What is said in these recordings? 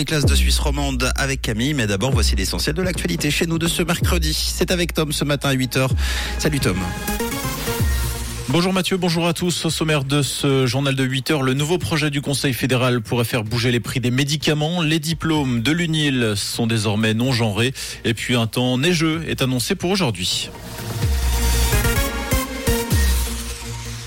Les classes de Suisse romande avec Camille, mais d'abord voici l'essentiel de l'actualité chez nous de ce mercredi. C'est avec Tom ce matin à 8h. Salut Tom. Bonjour Mathieu, bonjour à tous. Au sommaire de ce journal de 8 heures, le nouveau projet du Conseil fédéral pourrait faire bouger les prix des médicaments. Les diplômes de l'UNIL sont désormais non genrés. Et puis un temps neigeux est annoncé pour aujourd'hui.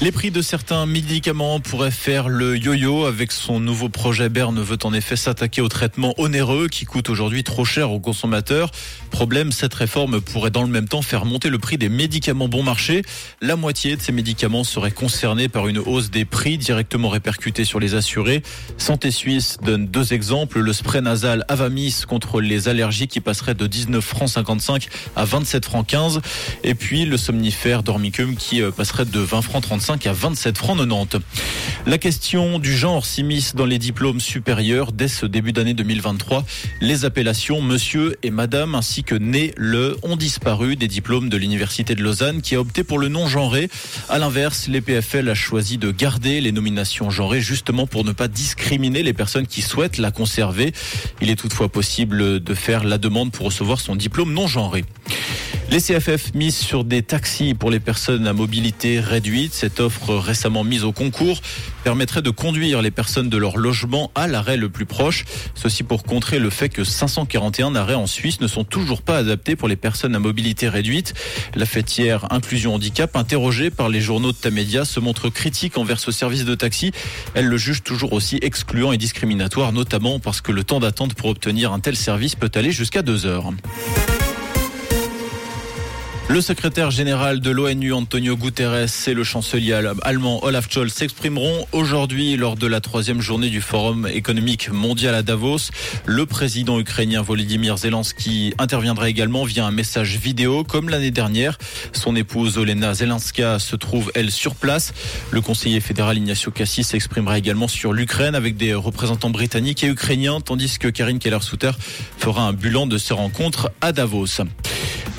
Les prix de certains médicaments pourraient faire le yo-yo. Avec son nouveau projet, Berne veut en effet s'attaquer aux traitements onéreux qui coûtent aujourd'hui trop cher aux consommateurs. Problème, cette réforme pourrait dans le même temps faire monter le prix des médicaments bon marché. La moitié de ces médicaments seraient concernés par une hausse des prix directement répercutée sur les assurés. Santé Suisse donne deux exemples. Le spray nasal Avamis contre les allergies qui passerait de 19 francs 55 à 27 francs 15. Et puis le somnifère Dormicum qui euh, passerait de 20 francs 35 à 27 francs 90. La question du genre s'immisce dans les diplômes supérieurs dès ce début d'année 2023. Les appellations monsieur et madame ainsi que né le ont disparu des diplômes de l'université de Lausanne qui a opté pour le non genré. À l'inverse, les PFL a choisi de garder les nominations genrées justement pour ne pas discriminer les personnes qui souhaitent la conserver. Il est toutefois possible de faire la demande pour recevoir son diplôme non genré. Les CFF misent sur des taxis pour les personnes à mobilité réduite. Cette offre récemment mise au concours permettrait de conduire les personnes de leur logement à l'arrêt le plus proche. Ceci pour contrer le fait que 541 arrêts en Suisse ne sont toujours pas adaptés pour les personnes à mobilité réduite. La fêtière Inclusion Handicap, interrogée par les journaux de Tamedia, se montre critique envers ce service de taxi. Elle le juge toujours aussi excluant et discriminatoire, notamment parce que le temps d'attente pour obtenir un tel service peut aller jusqu'à deux heures. Le secrétaire général de l'ONU, Antonio Guterres, et le chancelier allemand Olaf Scholz s'exprimeront aujourd'hui lors de la troisième journée du Forum économique mondial à Davos. Le président ukrainien Volodymyr Zelensky interviendra également via un message vidéo comme l'année dernière. Son épouse Olena Zelenska se trouve, elle, sur place. Le conseiller fédéral Ignacio Cassis s'exprimera également sur l'Ukraine avec des représentants britanniques et ukrainiens, tandis que Karine Keller-Souter fera un bilan de ces rencontres à Davos.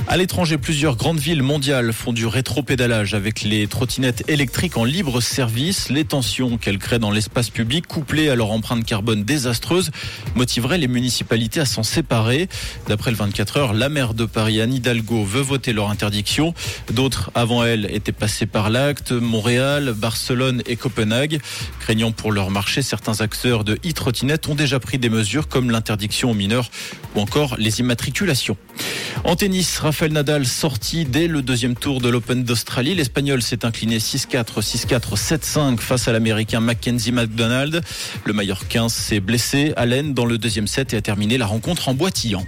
À l'étranger, plusieurs grandes villes mondiales font du rétro-pédalage avec les trottinettes électriques en libre service. Les tensions qu'elles créent dans l'espace public, couplées à leur empreinte carbone désastreuse, motiveraient les municipalités à s'en séparer. D'après le 24 heures, la maire de Paris, Anne Hidalgo, veut voter leur interdiction. D'autres, avant elle, étaient passés par l'acte. Montréal, Barcelone et Copenhague. Craignant pour leur marché, certains acteurs de e-trottinettes ont déjà pris des mesures comme l'interdiction aux mineurs ou encore les immatriculations. En tennis, Rafael Nadal sorti dès le deuxième tour de l'Open d'Australie. L'Espagnol s'est incliné 6-4, 6-4, 7-5 face à l'Américain Mackenzie McDonald. Le Mallorquin s'est blessé à l'aine dans le deuxième set et a terminé la rencontre en boitillant.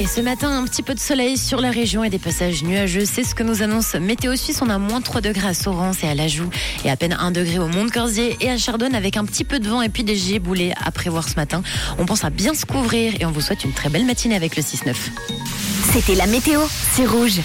Et ce matin, un petit peu de soleil sur la région et des passages nuageux. C'est ce que nous annonce Météo Suisse. On a moins 3 degrés à Sorens et à Lajoux et à peine 1 degré au Mont-Corsier et à Chardonne avec un petit peu de vent et puis des giboulées à prévoir ce matin. On pense à bien se couvrir et on vous souhaite une très belle matinée avec le 6-9. C'était la météo, c'est rouge.